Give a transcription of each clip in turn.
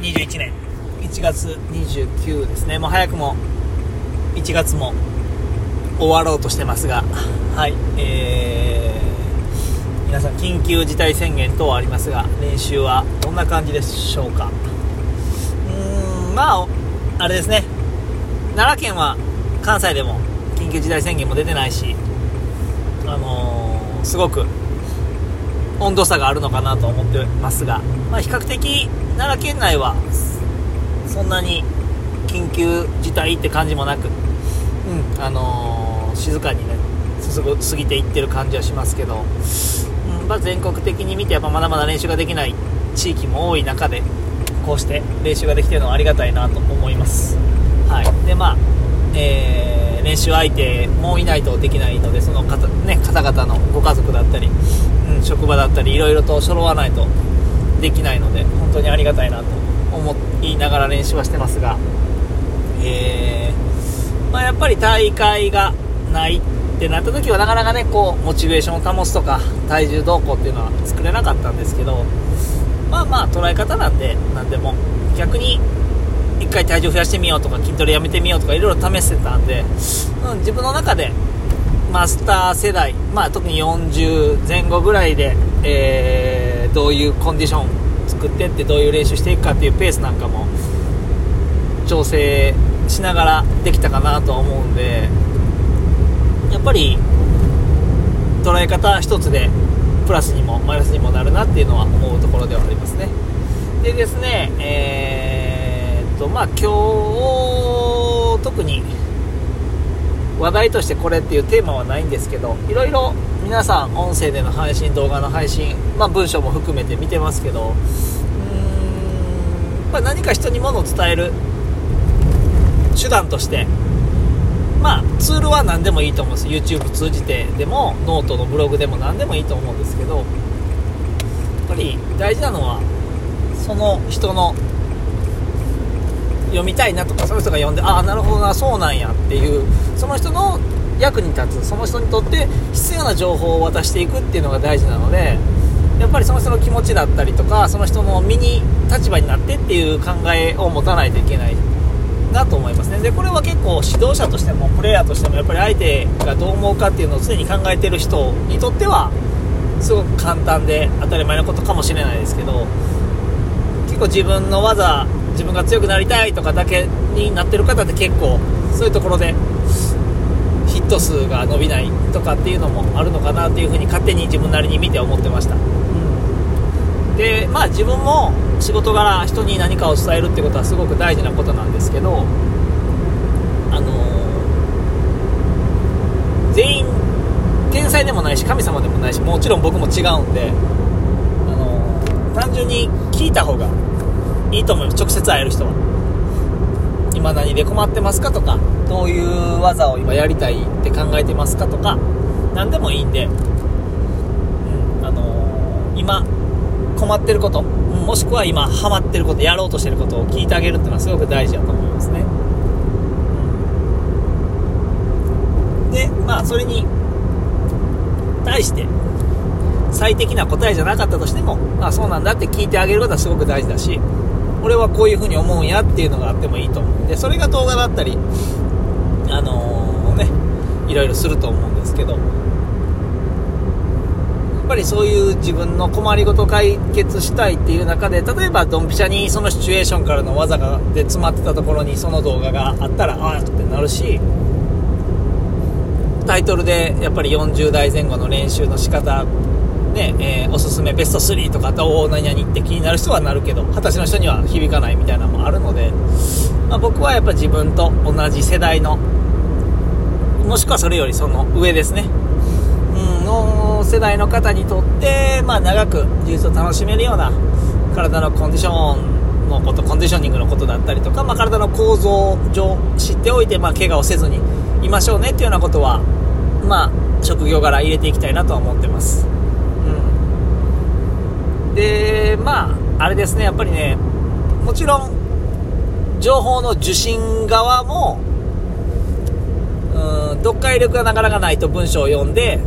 2021年1月29ですね。もう早くも1月も終わろうとしてますがはいえー、皆さん緊急事態宣言等ありますが練習はどんな感じでしょうか？うーんまああれですね。奈良県は関西でも緊急事態宣言も出てないしあのー、すごく温度差があるのかなと思ってますが、まあ、比較的奈良県内はそんなに緊急事態って感じもなく、うんあのー、静かにね進ぐ過ぎていってる感じはしますけど、うんまあ、全国的に見てやっぱまだまだ練習ができない地域も多い中でこうして練習ができてるのはありがたいなと思います。はいでまあえー、練習相手もいないとできないのでその方,、ね、方々のご家族だったり、職場だったりいろいろと揃わないとできないので本当にありがたいなと思いながら練習はしてますが、えー、まあ、やっぱり大会がないってなった時はなかなかねこうモチベーションを保つとか体重動向っていうのは作れなかったんですけどまあまあ捉え方なんで何でも。逆に1回体重増やしてみようとか筋トレやめてみようとかいろいろ試してたんで、うん、自分の中でマスター世代、まあ、特に40前後ぐらいで、えー、どういうコンディション作ってってどういう練習していくかっていうペースなんかも調整しながらできたかなとは思うんでやっぱり捉え方一つでプラスにもマイナスにもなるなっていうのは思うところではありますね。でですねえー、っとまあ今日特に話題としてこれっていうテーマはないんですけどいろいろ皆さん音声での配信動画の配信、まあ、文章も含めて見てますけどうーん、まあ、何か人にものを伝える手段としてまあツールは何でもいいと思うんです。YouTube 通じてでもノートのブログでも何でもいいと思うんですけどやっぱり大事なのはその人の読みたいなとかその人が読んでああなるほどなそうなんやっていうその人の役に立つその人にとって必要な情報を渡していくっていうのが大事なのでやっぱりその人の気持ちだったりとかその人の身に立場になってっていう考えを持たないといけないなと思いますね。でこれは結構指導者としてもプレイヤーとしてもやっぱり相手がどう思うかっていうのを常に考えてる人にとってはすごく簡単で当たり前のことかもしれないですけど結構自分の技自分が強くなりたいとかだけになってる方って結構そういうところでヒット数が伸びないとかっていうのもあるのかなっていうふうに勝手に自分なりに見て思ってました、うん、でまあ自分も仕事柄人に何かを伝えるってことはすごく大事なことなんですけどあのー、全員天才でもないし神様でもないしもちろん僕も違うんで、あの、単純に聞いた方がいいと思います。直接会える人は。今何で困ってますかとかどういう技を今やりたいって考えてますかとか何でもいいんで、うん、あのー、今困ってること、もしくは今ハマってることやろうとしてることを聞いてあげるっていうのはすごく大事だと思いますね、でまあそれに対して最適な答えじゃなかったとしても、まあ、そうなんだって聞いてあげることはすごく大事だし俺はこういう風に思うんやっていうのがあってもいいと思う。でそれが動画だったりあのー、ねいろいろすると思うんですけど。やっぱりそういう自分の困りごと解決したいっていう中で例えばドンピシャにそのシチュエーションからの技がで詰まってたところにその動画があったらああってなるしタイトルでやっぱり40代前後の練習の仕方ねえー、おすすめベスト3とかとお何々って気になる人はなるけど二十歳の人には響かないみたいなのもあるので、まあ、僕はやっぱ自分と同じ世代のもしくはそれよりその上ですね、うん、の世代の方にとって、まあ、長く技術を楽しめるような体のコンディションのことコンディショニングのことだったりとか、まあ、体の構造上知っておいて、まあ、怪我をせずにいましょうねっていうようなことは、まあ、職業柄入れていきたいなとは思ってます。でまああれですねやっぱりねもちろん情報の受信側もうん読解力がなかなかないと文章を読んで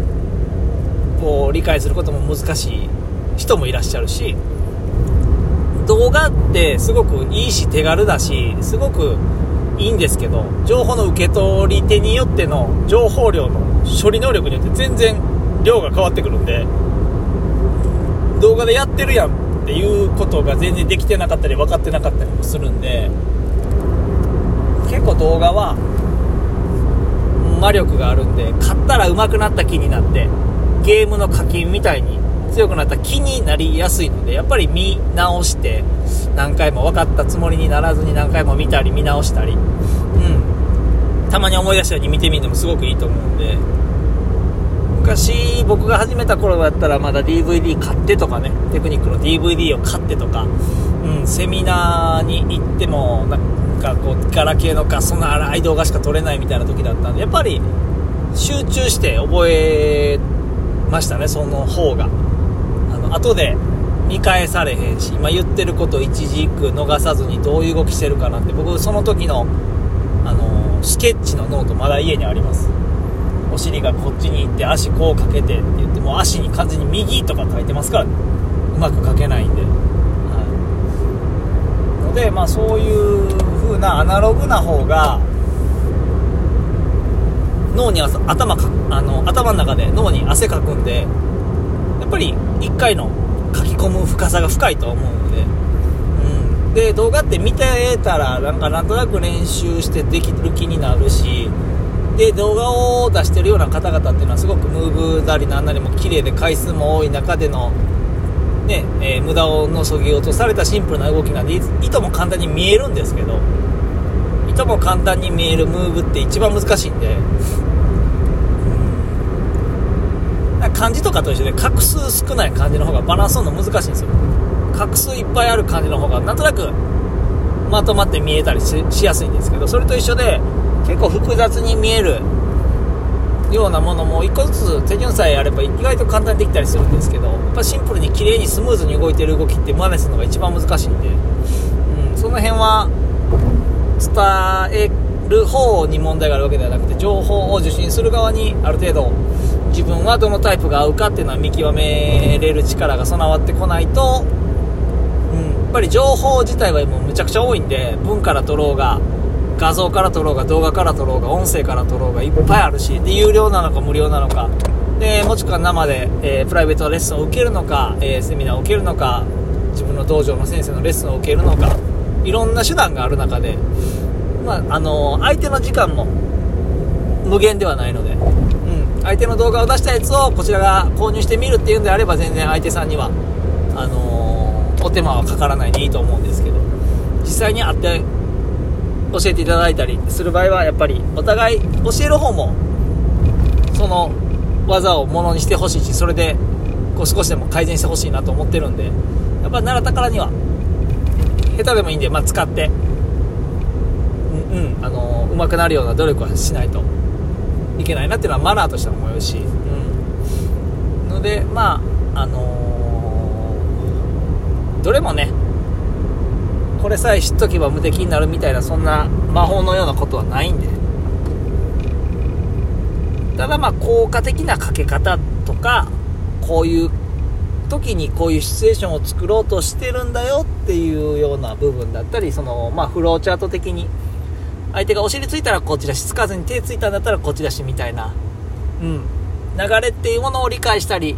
こう理解することも難しい人もいらっしゃるし動画ってすごくいいし手軽だしすごくいいんですけど情報の受け取り手によっての情報量の処理能力によって全然量が変わってくるんで動画でやってるやんっていうことが全然できてなかったり分かってなかったりもするんで結構動画は魔力があるんで買ったら上手くなった気になってゲームの課金みたいに強くなった気になりやすいのでやっぱり見直して何回も分かったつもりにならずに何回も見たり見直したりうん。たまに思い出したように見てみるのもすごくいいと思うんで昔僕が始めた頃だったらまだ DVD 買ってとかねテクニックの DVD を買ってとか、うん、セミナーに行ってもなんかこうガラケーのかそんな荒い動画しか撮れないみたいな時だったんでやっぱり集中して覚えましたねその方が。あの後で見返されへんし今言ってること一字一句逃さずにどういう動きしてるかなって僕その時のあのスケッチのノートまだ家にあります。お尻がこっちに行って足こうかけてって言ってもう足に完全に右とか書いてますからうまく書けないんで、はい、のでまあそういう風なアナログな方が脳に頭かあの頭の中で脳に汗かくんでやっぱり1回の書き込む深さが深いと思うので、うん、で動画って見てたらなんかなんとなく練習してできる気になるしで動画を出してるような方々っていうのはすごくムーブなりなんなりも綺麗で回数も多い中での、ねえー、無駄をのそぎ落とされたシンプルな動きなんでいとも簡単に見えるんですけどいとも簡単に見えるムーブって一番難しいんで、うん、漢字とかと一緒で画数少ない漢字の方がバランスするの難しいんですよ。画数いっぱいある漢字の方がなんとなくまとまって見えたりしやすいんですけどそれと一緒で結構複雑に見えるようなものも1個ずつ手順さえあれば意外と簡単にできたりするんですけどやっぱシンプルに綺麗にスムーズに動いてる動きって真似するのが一番難しいんで、うん、その辺は伝える方に問題があるわけではなくて情報を受信する側にある程度自分はどのタイプが合うかっていうのは見極めれる力が備わってこないと、うん、やっぱり情報自体はもうむちゃくちゃ多いんで文から取ろうが画像から撮ろうが動画から撮ろうが音声から撮ろうがいっぱいあるしで有料なのか無料なのか。でもしくは生で、えー、プライベートレッスンを受けるのか、えー、セミナーを受けるのか自分の道場の先生のレッスンを受けるのかいろんな手段がある中で、まあ、あのー、相手の時間も無限ではないので、うん、相手の動画を出したやつをこちらが購入してみるっていうんであれば全然相手さんにはあのお手間はかからないでいいと思うんですけど実際に会って教えていただいたりする場合はやっぱりお互い教える方もその技をものにしてほしいしそれでこう少しでも改善してほしいなと思ってるんでやっぱり奈良宝には下手でもいいんで、まあ、使ってうん、あの上手くなるような努力はしないといけないなっていうのはマナーとしても思うし、うん、のでまああのー、どれもねこれさえ知っとけば無敵になるみたいなそんな魔法のようなことはないんで。ただまあ効果的なかけ方とかこういう時にこういうシチュエーションを作ろうとしてるんだよっていうような部分だったりそのまあフローチャート的に相手がお尻ついたらこちだしつかずに手ついたんだったらこっちだしみたいなうん流れっていうものを理解したり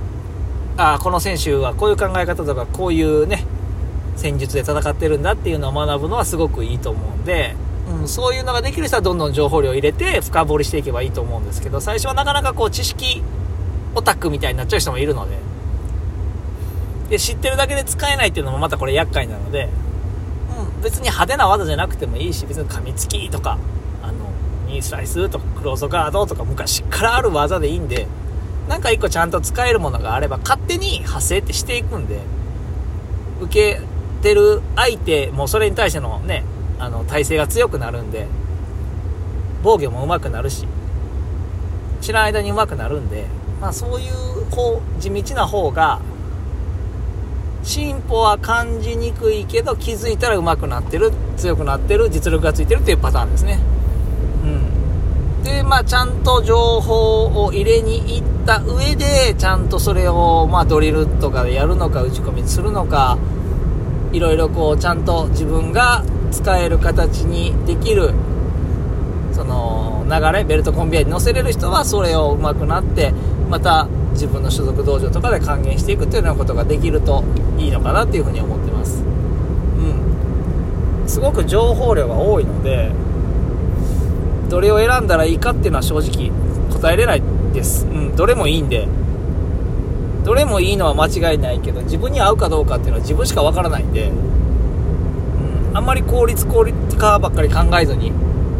あこの選手はこういう考え方とかこういうね戦術で戦ってるんだっていうのを学ぶのはすごくいいと思うんで、うん、そういうのができる人はどんどん情報量を入れて深掘りしていけばいいと思うんですけど最初はなかなかこう知識オタクみたいになっちゃう人もいるので。で知ってるだけで使えないっていうのもまたこれ厄介なので、うん、別に派手な技じゃなくてもいいし別に噛みつきとかあのニースライスとかクローズガードとか昔からある技でいいんでなんか一個ちゃんと使えるものがあれば勝手に派生ってしていくんで受けってる相手もそれに対してのね、あの、体勢が強くなるんで、防御も上手くなるし、知らん間に上手くなるんで、まあそういう、こう、地道な方が、進歩は感じにくいけど気づいたら上手くなってる、強くなってる、実力がついてるっていうパターンですね。うん。で、まあちゃんと情報を入れに行った上で、ちゃんとそれを、まあドリルとかでやるのか、打ち込みするのか、いろいろこうちゃんと自分が使える形にできるその流れベルトコンベヤーに乗せれる人はそれをうまくなってまた自分の所属道場とかで還元していくっていうようなことができるといいのかなっていうふうに思ってます。うん。すごく情報量が多いのでどれを選んだらいいかっていうのは正直答えれないです、うん、どれもいいんで。どれもいいのは間違いないけど自分に合うかどうかっていうのは自分しかわからないんで、うん、あんまり効率効率化ばっかり考えずに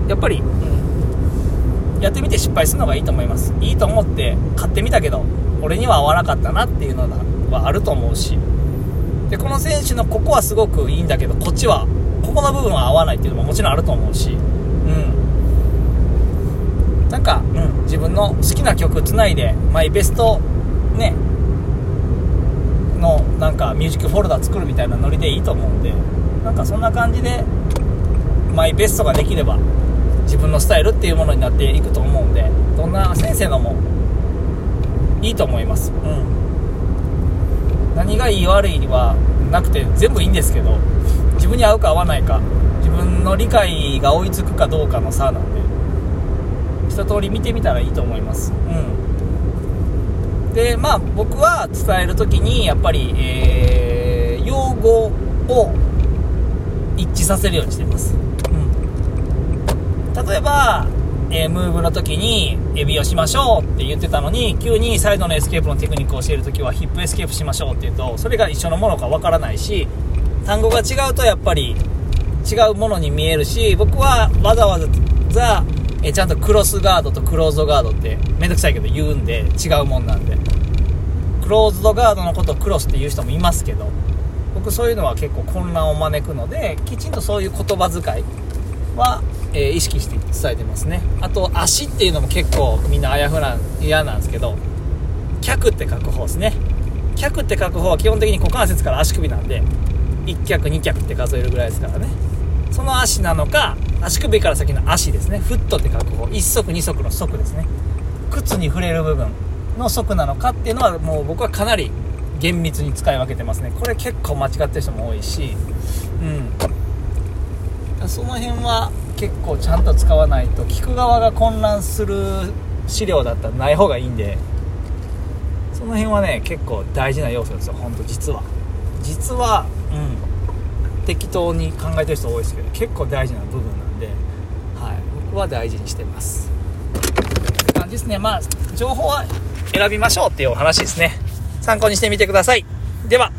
やっぱり、うん、やってみて失敗するのがいいと思います。いいと思って買ってみたけど俺には合わなかったなっていうのはあると思うし。でこの選手のここはすごくいいんだけどこっちはここの部分は合わないっていうのももちろんあると思うし。うん。なんか、うん、自分の好きな曲つないでマイベストねなんかミュージックフォルダ作るみたいなノリでいいと思うんでなんかそんな感じでマイベストができれば自分のスタイルっていうものになっていくと思うんでどんな先生のもいいと思います。うん。何がいい悪いはなくて全部いいんですけど自分に合うか合わないか自分の理解が追いつくかどうかの差なんで一通り見てみたらいいと思います。うん。でまあ僕は伝える時にやっぱり、えー、用語を一致させるようにしてます、うん、例えばえー、ムーブの時にエビをしましょうって言ってたのに急にサイドのエスケープのテクニックを教える時はヒップエスケープしましょうって言うとそれが一緒のものかわからないし単語が違うとやっぱり違うものに見えるし僕はわざわざえちゃんとクロスガードとクローズドガードってめんどくさいけど言うんで違うもんなんで。クローズドガードのことをクロスって言う人もいますけど僕そういうのは結構混乱を招くのできちんとそういう言葉遣いは、えー、意識して伝えてますね。あと足っていうのも結構みんなあやふな嫌なんですけど脚って書く方ですね。脚って書く方は基本的に股関節から足首なんで1脚2脚って数えるぐらいですからね。その足なのか足首から先の足ですね。フットって書く方。1足2足の足ですね。靴に触れる部分の足なのかっていうのはもう僕はかなり厳密に使い分けてますね。これ結構間違ってる人も多いし。うん。その辺は結構ちゃんと使わないと聞く側が混乱する資料だったらない方がいいんで。その辺はね結構大事な要素ですよ。本当実は。実はうん。適当に考えてる人多いですけど結構大事な部分なんで、は大事にしてます。って感じですね。まあ情報は選びましょうっていうお話ですね。参考にしてみてください。では。